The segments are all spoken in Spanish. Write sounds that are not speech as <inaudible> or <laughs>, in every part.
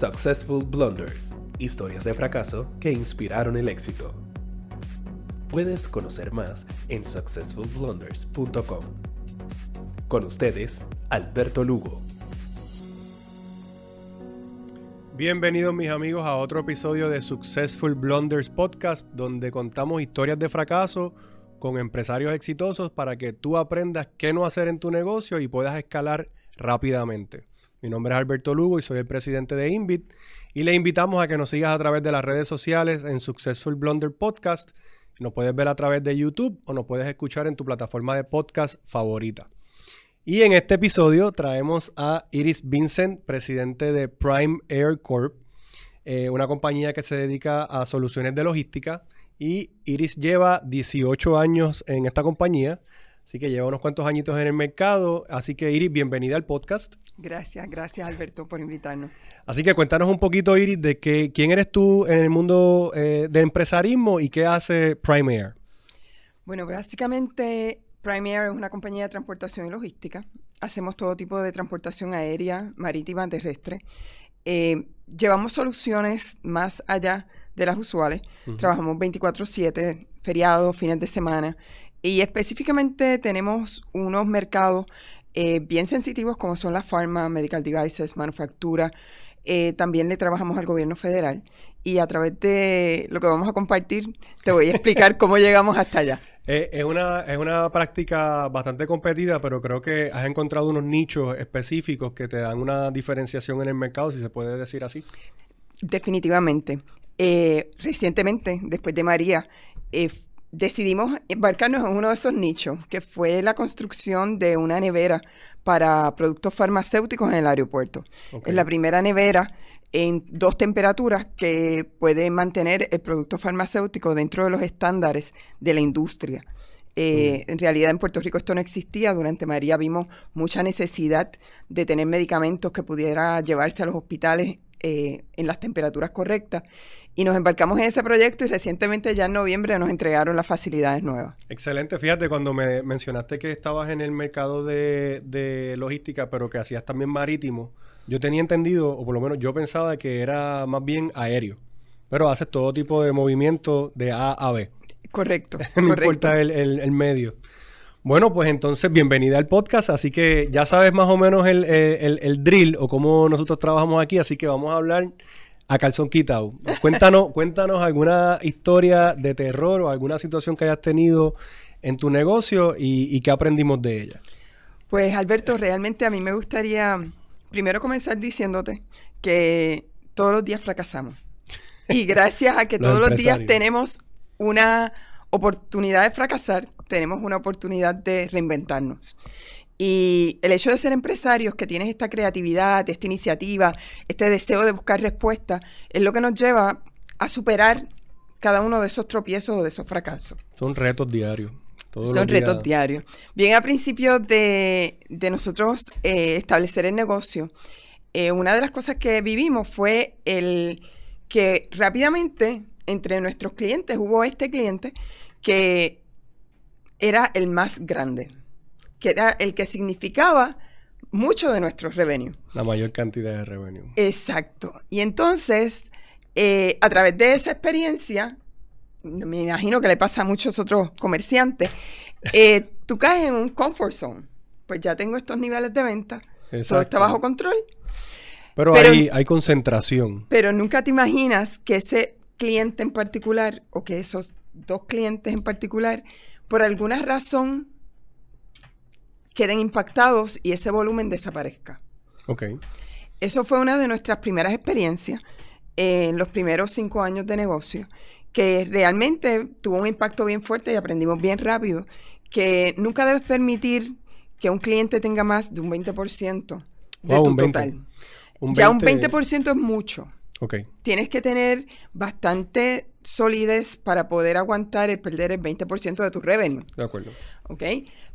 Successful Blunders, historias de fracaso que inspiraron el éxito. Puedes conocer más en successfulblunders.com. Con ustedes, Alberto Lugo. Bienvenidos mis amigos a otro episodio de Successful Blunders Podcast, donde contamos historias de fracaso con empresarios exitosos para que tú aprendas qué no hacer en tu negocio y puedas escalar rápidamente. Mi nombre es Alberto Lugo y soy el presidente de Invit y le invitamos a que nos sigas a través de las redes sociales en Successful Blunder Podcast. Nos puedes ver a través de YouTube o nos puedes escuchar en tu plataforma de podcast favorita. Y en este episodio traemos a Iris Vincent, presidente de Prime Air Corp, eh, una compañía que se dedica a soluciones de logística. Y Iris lleva 18 años en esta compañía, así que lleva unos cuantos añitos en el mercado. Así que Iris, bienvenida al podcast. Gracias, gracias Alberto por invitarnos. Así que cuéntanos un poquito, Iris, de que, quién eres tú en el mundo eh, de empresarismo y qué hace Prime Air. Bueno, básicamente Premier es una compañía de transportación y logística. Hacemos todo tipo de transportación aérea, marítima, terrestre. Eh, llevamos soluciones más allá de las usuales. Trabajamos 24/7, feriados, fines de semana. Y específicamente tenemos unos mercados eh, bien sensitivos como son la pharma, medical devices, manufactura. Eh, también le trabajamos al gobierno federal. Y a través de lo que vamos a compartir, te voy a explicar cómo <laughs> llegamos hasta allá. Eh, es, una, es una práctica bastante competida, pero creo que has encontrado unos nichos específicos que te dan una diferenciación en el mercado, si se puede decir así. Definitivamente. Eh, recientemente, después de María, eh, decidimos embarcarnos en uno de esos nichos, que fue la construcción de una nevera para productos farmacéuticos en el aeropuerto. Es la primera nevera en dos temperaturas que puede mantener el producto farmacéutico dentro de los estándares de la industria. Eh, en realidad en Puerto Rico esto no existía. Durante María vimos mucha necesidad de tener medicamentos que pudiera llevarse a los hospitales eh, en las temperaturas correctas. Y nos embarcamos en ese proyecto y recientemente ya en noviembre nos entregaron las facilidades nuevas. Excelente. Fíjate, cuando me mencionaste que estabas en el mercado de, de logística, pero que hacías también marítimo, yo tenía entendido, o por lo menos yo pensaba que era más bien aéreo. Pero haces todo tipo de movimiento de A a B. Correcto. <laughs> no importa el, medio. Bueno, pues entonces bienvenida al podcast. Así que ya sabes más o menos el, drill o cómo nosotros trabajamos aquí. Así que vamos a hablar a calzón quitado. <laughs> Cuéntanos, cuéntanos alguna historia de terror o alguna situación que hayas tenido en tu negocio y, y qué aprendimos de ella. Pues Alberto, realmente a mí me gustaría primero comenzar diciéndote que todos los días fracasamos. Y gracias a que <laughs> todos los días tenemos una oportunidad de fracasar, tenemos una oportunidad de reinventarnos. Y el hecho de ser empresarios, que tienes esta creatividad, esta iniciativa, este deseo de buscar respuestas, es lo que nos lleva a superar cada uno de esos tropiezos o de esos fracasos. Son retos diarios. Son retos diarios. Bien, a principio de, nosotros eh, establecer el negocio, eh, una de las cosas que vivimos fue el que rápidamente entre nuestros clientes hubo este cliente que era el más grande, que era el que significaba mucho de nuestros revenue. La mayor cantidad de revenue. Exacto. Y entonces, eh, a través de esa experiencia, me imagino que le pasa a muchos otros comerciantes, eh, <laughs> tú caes en un comfort zone. Pues ya tengo estos niveles de venta, todo está bajo control. Pero, hay, hay concentración. Pero nunca te imaginas que ese cliente en particular, o que esos dos clientes en particular, por alguna razón queden impactados y ese volumen desaparezca. Ok. Eso fue una de nuestras primeras experiencias en los primeros cinco años de negocio que realmente tuvo un impacto bien fuerte y aprendimos bien rápido que nunca debes permitir que un cliente tenga más de un 20% de tu total. Ya un 20% es mucho. Okay. Tienes que tener bastante solidez para poder aguantar el perder el 20% de tu revenue. De acuerdo. ¿Ok?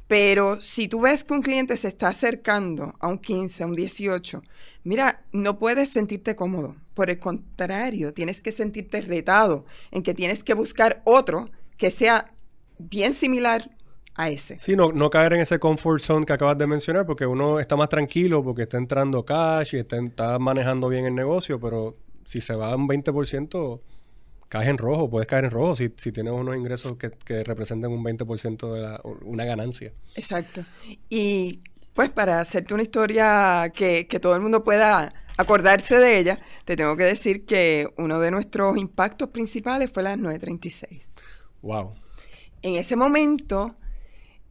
Pero si tú ves que un cliente se está acercando a un 15, a un 18, mira, no puedes sentirte cómodo. Por el contrario, tienes que sentirte retado en que tienes que buscar otro que sea bien similar a ese. Sí, no, no caer en ese comfort zone que acabas de mencionar, porque uno está más tranquilo porque está entrando cash y está, está manejando bien el negocio, pero si se va un 20%, caes en rojo, puedes caer en rojo si, si tienes unos ingresos que, que representan un 20% de la, una ganancia. Exacto. Y pues para hacerte una historia que, que todo el mundo pueda acordarse de ella, te tengo que decir que uno de nuestros impactos principales fue las 936. Wow. En ese momento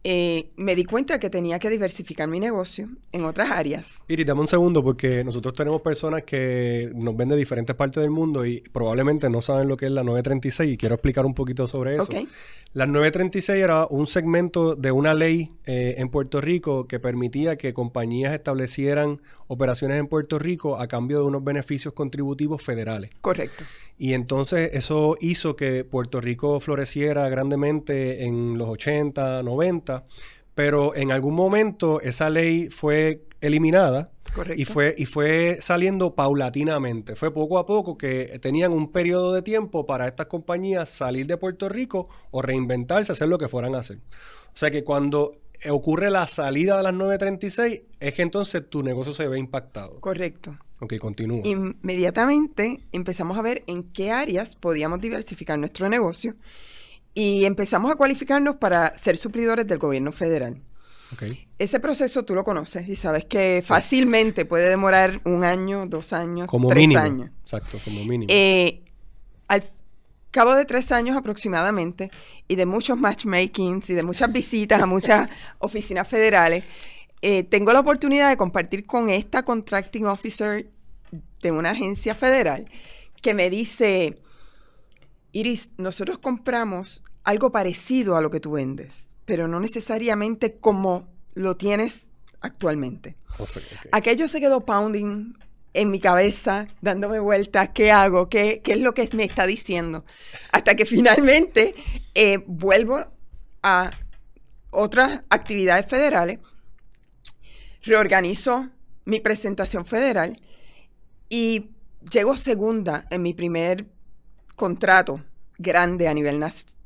eh, me di cuenta que tenía que diversificar mi negocio en otras áreas. Iris, dame un segundo porque nosotros tenemos personas que nos ven de diferentes partes del mundo y probablemente no saben lo que es la 936 y quiero explicar un poquito sobre eso. Ok. La 936 era un segmento de una ley eh, en Puerto Rico que permitía que compañías establecieran operaciones en Puerto Rico a cambio de unos beneficios contributivos federales. Correcto. Y entonces eso hizo que Puerto Rico floreciera grandemente en los 80, 90, pero en algún momento esa ley fue eliminada Correcto. y fue, y fue saliendo paulatinamente. Fue poco a poco que tenían un periodo de tiempo para estas compañías salir de Puerto Rico o reinventarse, hacer lo que fueran a hacer. O sea que cuando ocurre la salida de las 936, es que entonces tu negocio se ve impactado. Correcto. Ok, continúa. Inmediatamente empezamos a ver en qué áreas podíamos diversificar nuestro negocio y empezamos a cualificarnos para ser suplidores del gobierno federal. Ok. Ese proceso tú lo conoces y sabes que fácilmente puede demorar un año, dos años, Como tres mínimo. años. Exacto, como mínimo. Eh, al cabo de tres años aproximadamente y de muchos matchmakings y de muchas visitas a muchas <laughs> oficinas federales, eh, tengo la oportunidad de compartir con esta contracting officer de una agencia federal que me dice, Iris, nosotros compramos algo parecido a lo que tú vendes, pero no necesariamente como lo tienes actualmente. O sea, ok. Aquello se quedó pounding en mi cabeza, dándome vueltas, ¿qué hago? ¿Qué, qué es lo que me está diciendo? Hasta que finalmente eh, vuelvo a otras actividades federales, reorganizo mi presentación federal y llego segunda en mi primer contrato grande a nivel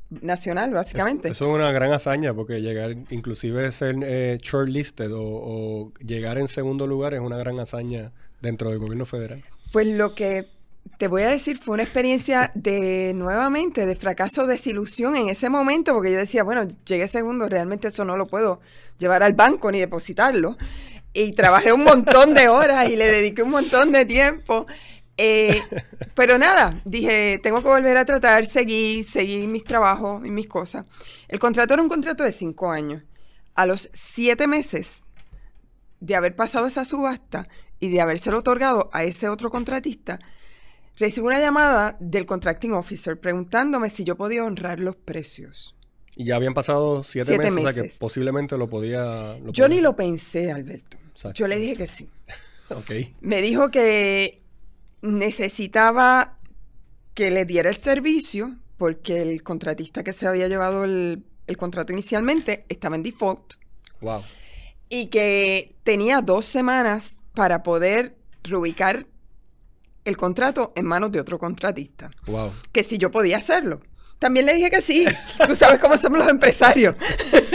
nacional, básicamente. Eso, eso es una gran hazaña porque llegar, inclusive ser eh, shortlisted o, o llegar en segundo lugar es una gran hazaña dentro del gobierno federal. Pues lo que te voy a decir fue una experiencia de nuevamente de fracaso, desilusión en ese momento, porque yo decía, bueno, llegué segundo, realmente eso no lo puedo llevar al banco ni depositarlo. Y trabajé un montón de horas y le dediqué un montón de tiempo. Eh, pero nada, dije, tengo que volver a tratar, seguí, seguí mis trabajos y mis cosas. El contrato era un contrato de cinco años. A los siete meses de haber pasado esa subasta y de habérselo otorgado a ese otro contratista, recibo una llamada del contracting officer preguntándome si yo podía honrar los precios. Y ya habían pasado siete, Siete meses, o sea que meses. posiblemente lo podía... lo Yo podía ni lo pensé, Alberto. Exacto. Yo le dije que sí. <laughs> Ok. Me dijo que necesitaba que le diera el servicio porque el contratista que se había llevado el, el contrato inicialmente estaba en default Wow. y que tenía dos semanas para poder reubicar el contrato en manos de otro contratista. Wow. Que si yo podía hacerlo. También le dije que sí. Tú sabes cómo somos los empresarios.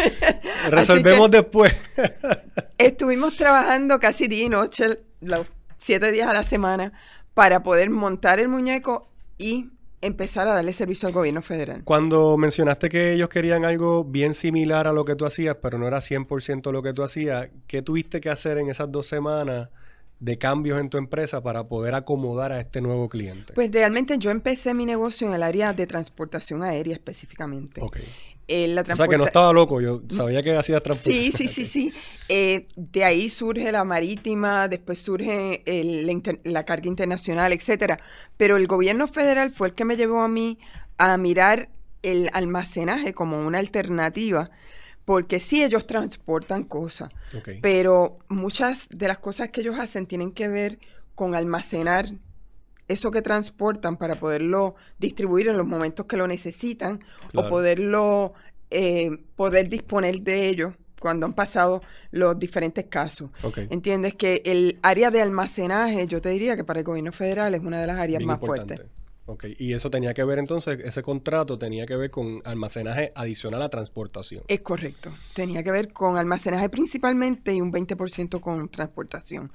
<laughs> Resolvemos después. Estuvimos trabajando casi día y noche, los siete días a la semana, para poder montar el muñeco y empezar a darle servicio al gobierno federal. Cuando mencionaste que ellos querían algo bien similar a lo que tú hacías, pero no era 100% lo que tú hacías, ¿qué tuviste que hacer en esas dos semanas de cambios en tu empresa para poder acomodar a este nuevo cliente? Pues realmente yo empecé mi negocio en el área de transportación aérea específicamente. ok. Eh, la O sea que no estaba loco, yo sabía que hacías transportación. Sí, sí, sí, sí. Eh, de ahí surge la marítima, después surge el- la, carga internacional, etcétera. Pero el gobierno federal fue el que me llevó a mí a mirar el almacenaje como una alternativa, porque sí ellos transportan cosas, pero muchas de las cosas que ellos hacen tienen que ver con almacenar eso que transportan para poderlo distribuir en los momentos que lo necesitan Claro. o poderlo eh, poder disponer de ello cuando han pasado los diferentes casos. ¿Entiendes? Que el área de almacenaje, yo te diría que para el gobierno federal es una de las áreas Bien más importante. fuertes. Ok, y eso tenía que ver entonces, ese contrato tenía que ver con almacenaje adicional a transportación. Es correcto. Tenía que ver con almacenaje principalmente y un 20% con transportación.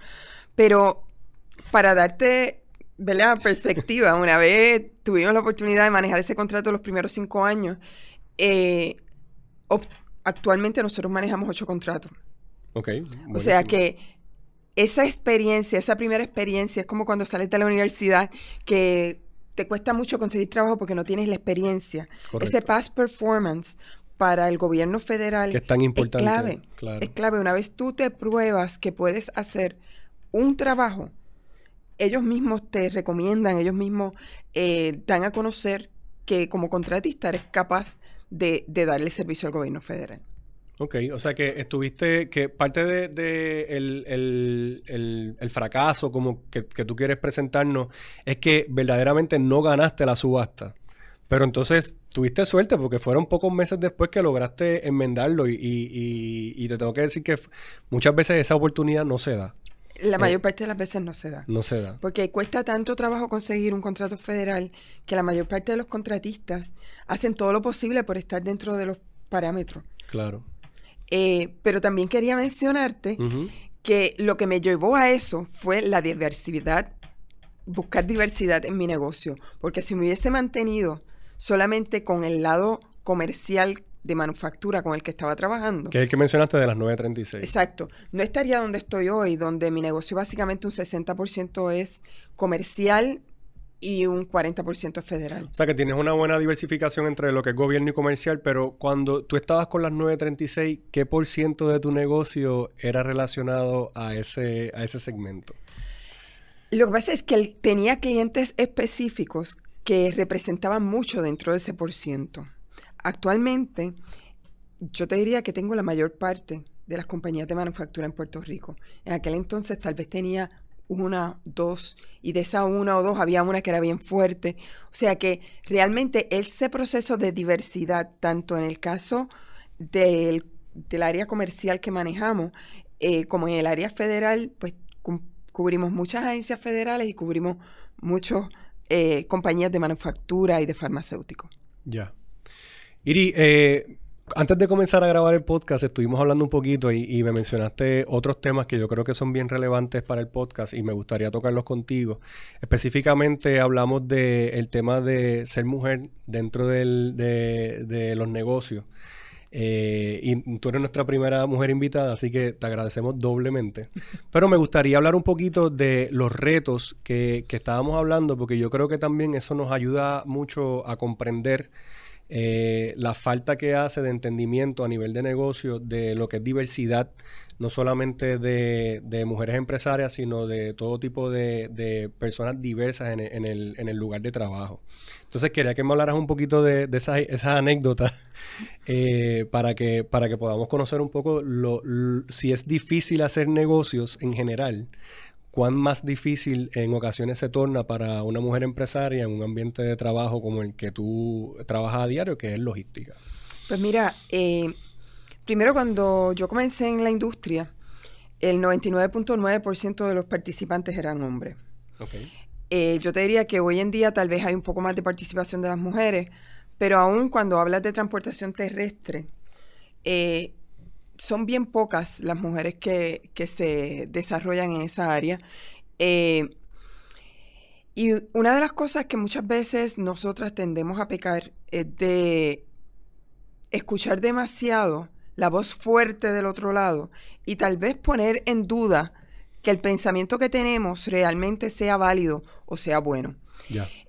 Pero para darte la perspectiva, una vez tuvimos la oportunidad de manejar ese contrato los primeros cinco años, eh, actualmente nosotros manejamos ocho contratos. Ok. O sea que esa experiencia, esa primera experiencia, es como cuando sales de la universidad que te cuesta mucho conseguir trabajo porque no tienes la experiencia. Ese past performance para el gobierno federal que es tan importante. clave. Es clave. Una vez tú te pruebas que puedes hacer un trabajo, ellos mismos te recomiendan, ellos mismos eh, dan a conocer que como contratista eres capaz de darle servicio al gobierno federal. Ok, o sea que estuviste, que parte de, el, fracaso como que, tú quieres presentarnos es que verdaderamente no ganaste la subasta. Pero entonces tuviste suerte porque fueron pocos meses después que lograste enmendarlo y, te tengo que decir que muchas veces esa oportunidad no se da. La eh, mayor parte de las veces no se da. No se da. Porque cuesta tanto trabajo conseguir un contrato federal que la mayor parte de los contratistas hacen todo lo posible por estar dentro de los parámetros. Claro. Eh, pero también quería mencionarte que lo que me llevó a eso fue la diversidad, buscar diversidad en mi negocio, porque si me hubiese mantenido solamente con el lado comercial de manufactura con el que estaba trabajando. Que es el que mencionaste de las 936. Exacto. No estaría donde estoy hoy, donde mi negocio básicamente un 60% es comercial y un 40% federal. O sea que tienes una buena diversificación entre lo que es gobierno y comercial, pero cuando tú estabas con las 936, ¿qué por ciento de tu negocio era relacionado a ese, a ese segmento? Lo que pasa es que él tenía clientes específicos que representaban mucho dentro de ese por ciento. Actualmente, yo te diría que tengo la mayor parte de las compañías de manufactura en Puerto Rico. En aquel entonces tal vez tenía una, dos, y de esa una o dos había una que era bien fuerte. O sea que realmente ese proceso de diversidad, tanto en el caso del, área comercial que manejamos, eh, como en el área federal, pues cubrimos muchas agencias federales y cubrimos muchas eh, compañías de manufactura y de farmacéuticos. Ya. Iri, eh, antes de comenzar a grabar el podcast, estuvimos hablando un poquito y, me mencionaste otros temas que yo creo que son bien relevantes para el podcast y me gustaría tocarlos contigo. Específicamente hablamos del tema de ser mujer dentro de, los negocios. Eh, y tú eres nuestra primera mujer invitada, así que te agradecemos doblemente. <laughs> Pero me gustaría hablar un poquito de los retos que, que estábamos hablando, porque yo creo que también eso nos ayuda mucho a comprender eh, la falta que hace de entendimiento a nivel de negocio de lo que es diversidad, no solamente de, mujeres empresarias, sino de todo tipo de, personas diversas en, el, lugar de trabajo. Entonces quería que me hablaras un poquito de, esas, anécdotas <laughs> eh, para, que, para que podamos conocer un poco lo, si es difícil hacer negocios en general cuán más difícil en ocasiones se torna para una mujer empresaria en un ambiente de trabajo como el que tú trabajas a diario, que es logística. Pues mira, eh, primero cuando yo comencé en la industria, el 99.9% de los participantes eran hombres. Eh, yo te diría que hoy en día tal vez hay un poco más de participación de las mujeres, pero aún cuando hablas de transportación terrestre, eh, son bien pocas las mujeres que, se desarrollan en esa área. Eh, y una de las cosas que muchas veces nosotras tendemos a pecar es de escuchar demasiado la voz fuerte del otro lado y tal vez poner en duda que el pensamiento que tenemos realmente sea válido o sea bueno.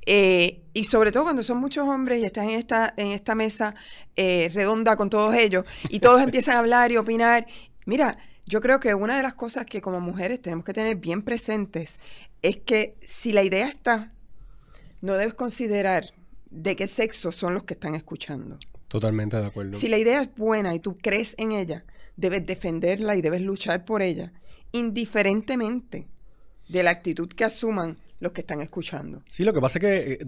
Eh, y sobre todo cuando son muchos hombres y están en esta, en esta mesa eh, redonda con todos ellos y todos <laughs> empiezan a hablar y opinar. Mira, yo creo que una de las cosas que como mujeres tenemos que tener bien presentes es que si la idea está, no debes considerar de qué sexo son los que están escuchando. Totalmente de acuerdo. Si la idea es buena y tú crees en ella, debes defenderla y debes luchar por ella, indiferentemente de la actitud que asuman los que están escuchando. Sí, lo que pasa es que eh,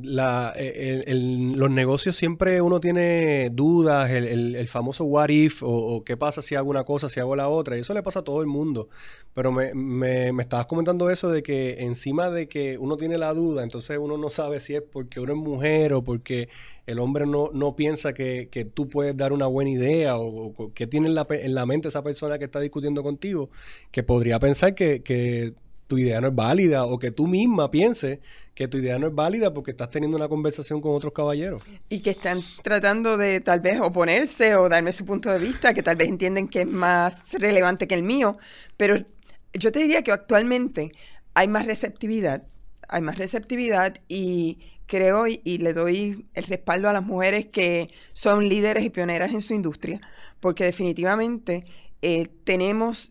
eh, los negocios siempre uno tiene dudas, el, el famoso what if, o, qué pasa si hago una cosa, si hago la otra, y eso le pasa a todo el mundo. Pero me, me, me, estabas comentando eso de que encima de que uno tiene la duda, entonces uno no sabe si es porque uno es mujer o porque el hombre no, no piensa que, que tú puedes dar una buena idea o, o que tiene en la, en la mente esa persona que está discutiendo contigo, que podría pensar que, que tu idea no es válida o que tú misma pienses que tu idea no es válida porque estás teniendo una conversación con otros caballeros. Y que están tratando de tal vez oponerse o darme su punto de vista, que tal vez entienden que es más relevante que el mío, pero yo te diría que actualmente hay más receptividad, hay más receptividad y creo y, le doy el respaldo a las mujeres que son líderes y pioneras en su industria, porque definitivamente eh, tenemos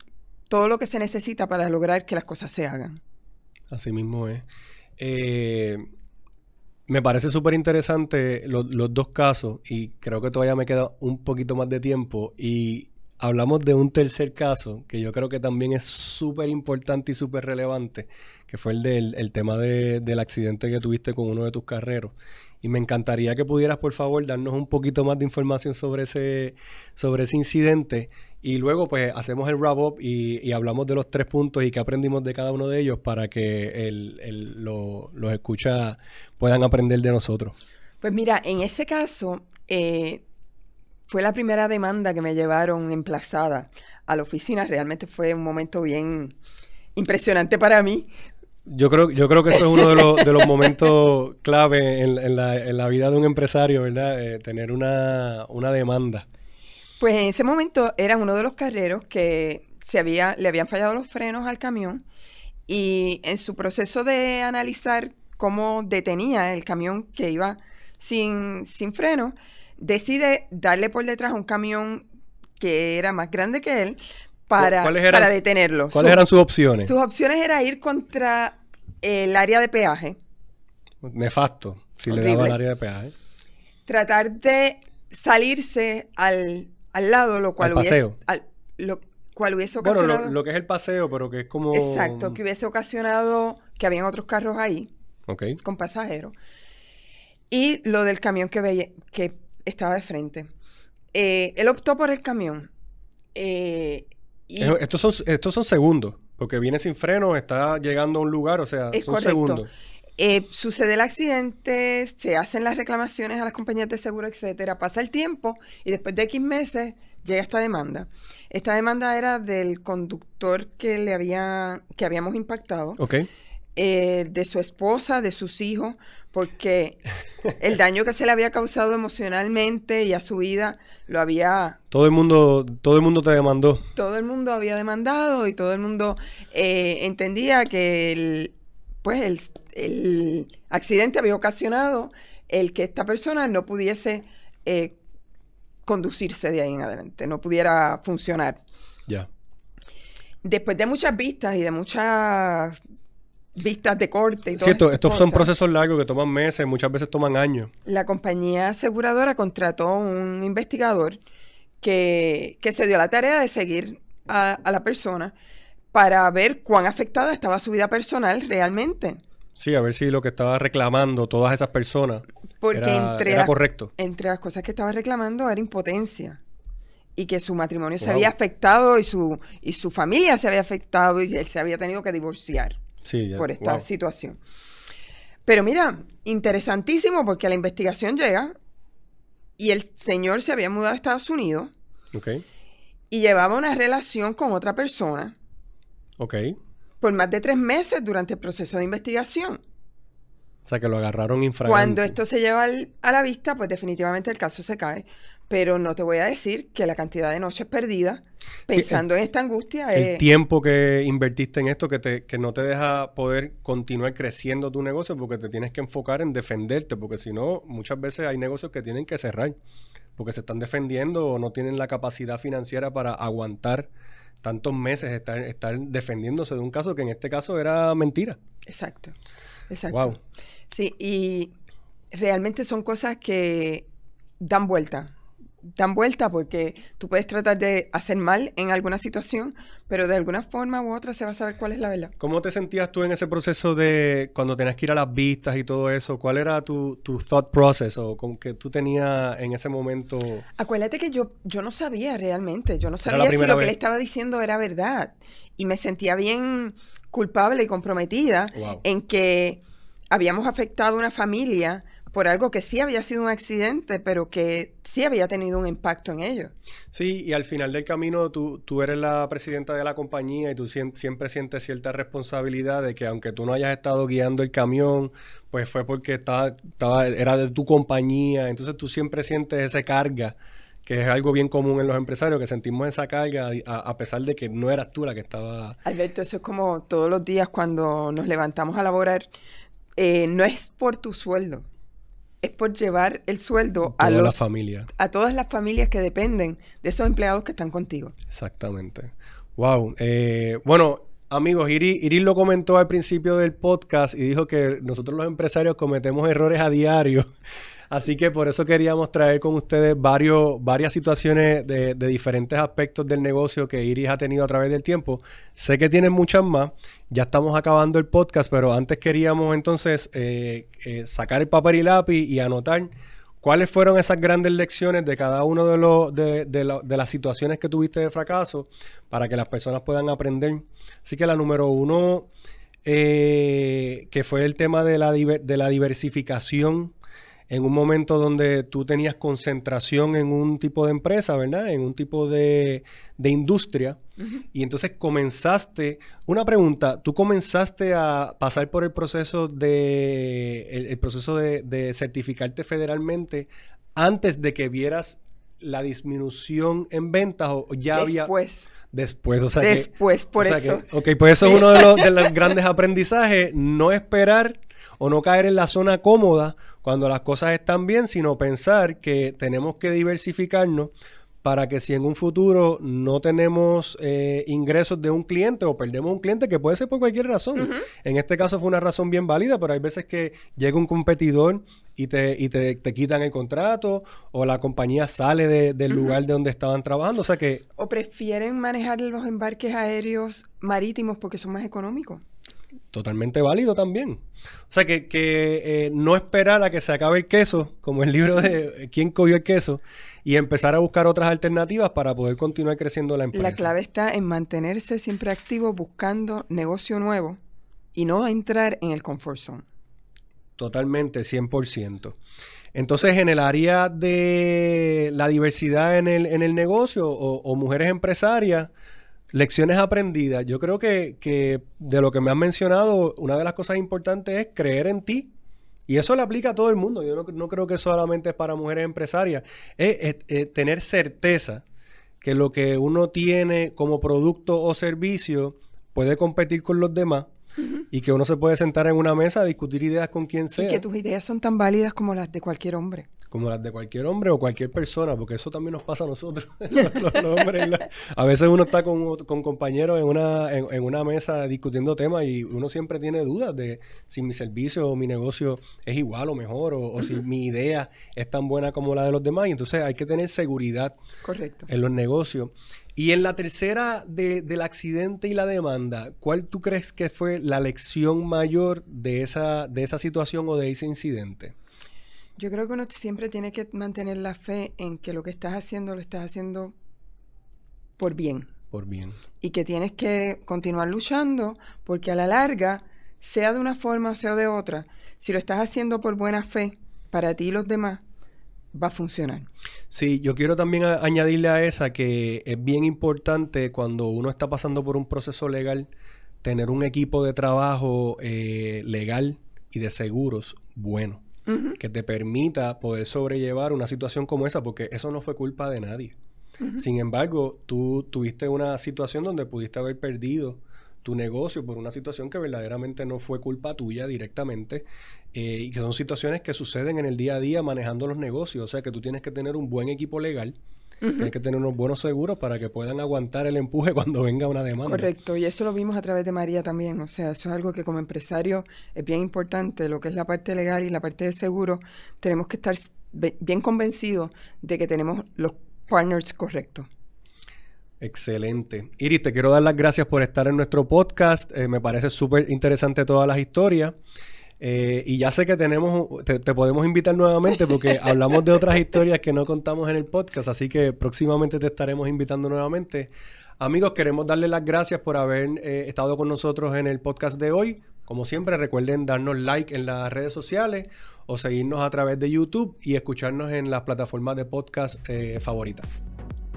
todo lo que se necesita para lograr que las cosas se hagan. Así mismo es. Eh, me parece súper interesante los dos casos y creo que todavía me queda un poquito más de tiempo y hablamos de un tercer caso que yo creo que también es súper importante y súper relevante, que fue el del tema del accidente que tuviste con uno de tus carreros. Y me encantaría que pudieras, por favor, darnos un poquito más de información sobre ese, sobre ese incidente y luego pues hacemos el wrap-up y, hablamos de los tres puntos y qué aprendimos de cada uno de ellos para que el, los escuchas puedan aprender de nosotros. Pues mira, en ese caso eh, fue la primera demanda que me llevaron emplazada a la oficina. Realmente fue un momento bien impresionante para mí. Yo creo, yo creo que eso es uno de los, de los momentos clave en, la, en, la, vida de un empresario, ¿verdad? Eh, tener una, una demanda. Pues en ese momento era uno de los carreros que se había, le habían fallado los frenos al camión y en su proceso de analizar cómo detenía el camión que iba sin, sin freno, decide darle por detrás un camión que era más grande que él para, para detenerlo. ¿Cuáles eran sus opciones? Sus opciones era ir contra el área de peaje. Nefasto, si le daba el área de peaje. Tratar de salirse al al lado, lo cual hubiese... lo cual hubiese ocasionado... Bueno, lo, que es el paseo, pero que es como... Exacto, que hubiese ocasionado que habían otros carros ahí. Con pasajeros. Y lo del camión que, veía, que estaba de frente. Eh, él optó por el camión. Eh, estos, son, estos son segundos, porque viene sin freno, está llegando a un lugar, o sea, son segundos. Eh, sucede el accidente, se hacen las reclamaciones a las compañías de seguro, etcétera. Pasa el tiempo y después de X meses llega esta demanda. Esta demanda era del conductor que le había, que habíamos impactado. Eh, de su esposa, de sus hijos, porque el daño que se le había causado emocionalmente y a su vida lo había... Todo el mundo, todo el mundo te demandó. Todo el mundo había demandado y todo el mundo eh, entendía que el, pues el, el accidente había ocasionado el que esta persona no pudiese eh, conducirse de ahí en adelante, no pudiera funcionar. Ya. Después de muchas vistas y de muchas vistas de corte y todo. Sí, estos son procesos largos que toman meses, muchas veces toman años. La compañía aseguradora contrató un investigador que, que se dio la tarea de seguir a, a la persona para ver cuán afectada estaba su vida personal realmente. Sí, a ver si lo que estaba reclamando todas esas personas Porque era, entre correcto. Entre las cosas que estaba reclamando era impotencia y que su matrimonio se había afectado y su, y su familia se había afectado y él se había tenido que divorciar por esta situación. Pero mira, interesantísimo porque la investigación llega y el señor se había mudado a Estados Unidos y llevaba una relación con otra persona. Por más de tres meses durante el proceso de investigación. O sea, que lo agarraron infragante. Cuando esto se lleva a la vista, pues definitivamente el caso se cae. Pero no te voy a decir que la cantidad de noches perdidas pensando en esta angustia el tiempo que invertiste en esto que, te, que no te deja poder continuar creciendo tu negocio porque te tienes que enfocar en defenderte, porque si no, muchas veces hay negocios que tienen que cerrar porque se están defendiendo o no tienen la capacidad financiera para aguantar tantos meses estar, estar defendiéndose de un caso que en este caso era mentira. Exacto, exacto. Sí, y realmente son cosas que dan vuelta dan vuelta porque tú puedes tratar de hacer mal en alguna situación, pero de alguna forma u otra se va a saber cuál es la verdad. ¿Cómo te sentías tú en ese proceso de cuando tenías que ir a las vistas y todo eso? ¿Cuál era tu, tu thought process o con que tú tenías en ese momento? Acuérdate que yo, yo no sabía realmente, yo no sabía si lo que le estaba diciendo era verdad y me sentía bien culpable y comprometida en que habíamos afectado a una familia por algo que sí había sido un accidente, pero que sí había tenido un impacto en ellos. Sí, y al final del camino tú, tú eres la presidenta de la compañía y tú siempre sientes cierta responsabilidad de que aunque tú no hayas estado guiando el camión, pues fue porque estaba, estaba, era de tu compañía, entonces tú siempre sientes esa carga que es algo bien común en los empresarios, que sentimos esa carga a, pesar de que no eras tú la que estaba... Alberto, eso es como todos los días cuando nos levantamos a laborar, eh, no es por tu sueldo, es por llevar el sueldo a, los, a todas las familias que dependen de esos empleados que están contigo. Exactamente. Wow. Eh, bueno, amigos, Iris, lo comentó al principio del podcast y dijo que nosotros los empresarios cometemos errores a diario. <laughs> Así que por eso queríamos traer con ustedes varias situaciones de, diferentes aspectos del negocio que Iris ha tenido a través del tiempo. Sé que tienen muchas más. Ya estamos acabando el podcast, pero antes queríamos entonces eh, eh, sacar el papel y lápiz y anotar cuáles fueron esas grandes lecciones de cada uno de, los, de, las situaciones que tuviste de fracaso para que las personas puedan aprender. Así que la número uno, eh, que fue el tema de la, de la diversificación en un momento donde tú tenías concentración en un tipo de empresa, ¿verdad? En un tipo de, industria. Y entonces comenzaste, una pregunta, tú comenzaste a pasar por el proceso de, el, proceso de, certificarte federalmente antes de que vieras la disminución en ventas o ya había... Después. Después, o sea Después, por eso. ok, pues eso es uno de los, de <laughs> los grandes aprendizajes, no esperar o no caer en la zona cómoda cuando las cosas están bien, sino pensar que tenemos que diversificarnos para que si en un futuro no tenemos eh, ingresos de un cliente o perdemos un cliente, que puede ser por cualquier razón. En este caso fue una razón bien válida, pero hay veces que llega un competidor y te, y te, quitan el contrato o la compañía sale del lugar de donde estaban trabajando. O sea que... O prefieren manejar los embarques aéreos marítimos porque son más económicos totalmente válido también. O sea, que, que eh, no esperar a que se acabe el queso, como el libro de ¿Quién cogió el queso? y empezar a buscar otras alternativas para poder continuar creciendo la empresa. La clave está en mantenerse siempre activo buscando negocio nuevo y no entrar en el comfort zone. Totalmente, 100%. Entonces, en el área de la diversidad en el, en el negocio o mujeres empresarias, Lecciones aprendidas. Yo creo que, de lo que me has mencionado, una de las cosas importantes es creer en ti. Y eso le aplica a todo el mundo. Yo no, creo que solamente es para mujeres empresarias. Es, tener certeza que lo que uno tiene como producto o servicio puede competir con los demás y que uno se puede sentar en una mesa a discutir ideas con quien sea. Y que tus ideas son tan válidas como las de cualquier hombre como las de cualquier hombre o cualquier persona, porque eso también nos pasa a nosotros, <laughs> los, hombres. a veces uno está con, compañeros en una, en, una mesa discutiendo temas y uno siempre tiene dudas de si mi servicio o mi negocio es igual o mejor, o, si mi idea es tan buena como la de los demás. Y entonces hay que tener seguridad Correcto. en los negocios. Y en la tercera del accidente y la demanda, ¿cuál tú crees que fue la lección mayor de esa, de esa situación o de ese incidente? Yo creo que uno siempre tiene que mantener la fe en que lo que estás haciendo lo estás haciendo por bien. Por bien. Y que tienes que continuar luchando porque a la larga, sea de una forma o sea de otra, si lo estás haciendo por buena fe, para ti y los demás, va a funcionar. Sí, yo quiero también añadirle a esa que es bien importante cuando uno está pasando por un proceso legal, tener un equipo de trabajo eh, legal y de seguros bueno que te permita poder sobrellevar una situación como esa, porque eso no fue culpa de nadie. Sin embargo, tú tuviste una situación donde pudiste haber perdido tu negocio por una situación que verdaderamente no fue culpa tuya directamente eh, y que son situaciones que suceden en el día a día manejando los negocios. O sea que tú tienes que tener un buen equipo legal Tienes que tener unos buenos seguros para que puedan aguantar el empuje <laughs> cuando venga una demanda. Correcto, y eso lo vimos a través de María también. O sea, eso es algo que como empresario es bien importante, lo que es la parte legal y la parte de seguro. Tenemos que estar bien convencidos de que tenemos los partners correctos. Excelente. Iris, te quiero dar las gracias por estar en nuestro podcast. Eh, me parece súper interesante todas las historias. Eh, y ya sé que tenemos, te, podemos invitar nuevamente porque <laughs> hablamos de otras historias que no contamos en el podcast, así que próximamente te estaremos invitando nuevamente. Amigos, queremos darle las gracias por haber eh, estado con nosotros en el podcast de hoy. Como siempre, recuerden darnos like en las redes sociales o seguirnos a través de YouTube y escucharnos en las plataformas de podcast favoritas.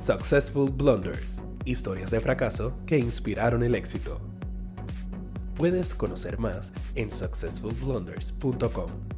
Successful Blunders, historias de fracaso que inspiraron el éxito. Puedes conocer más en successfulblunders.com.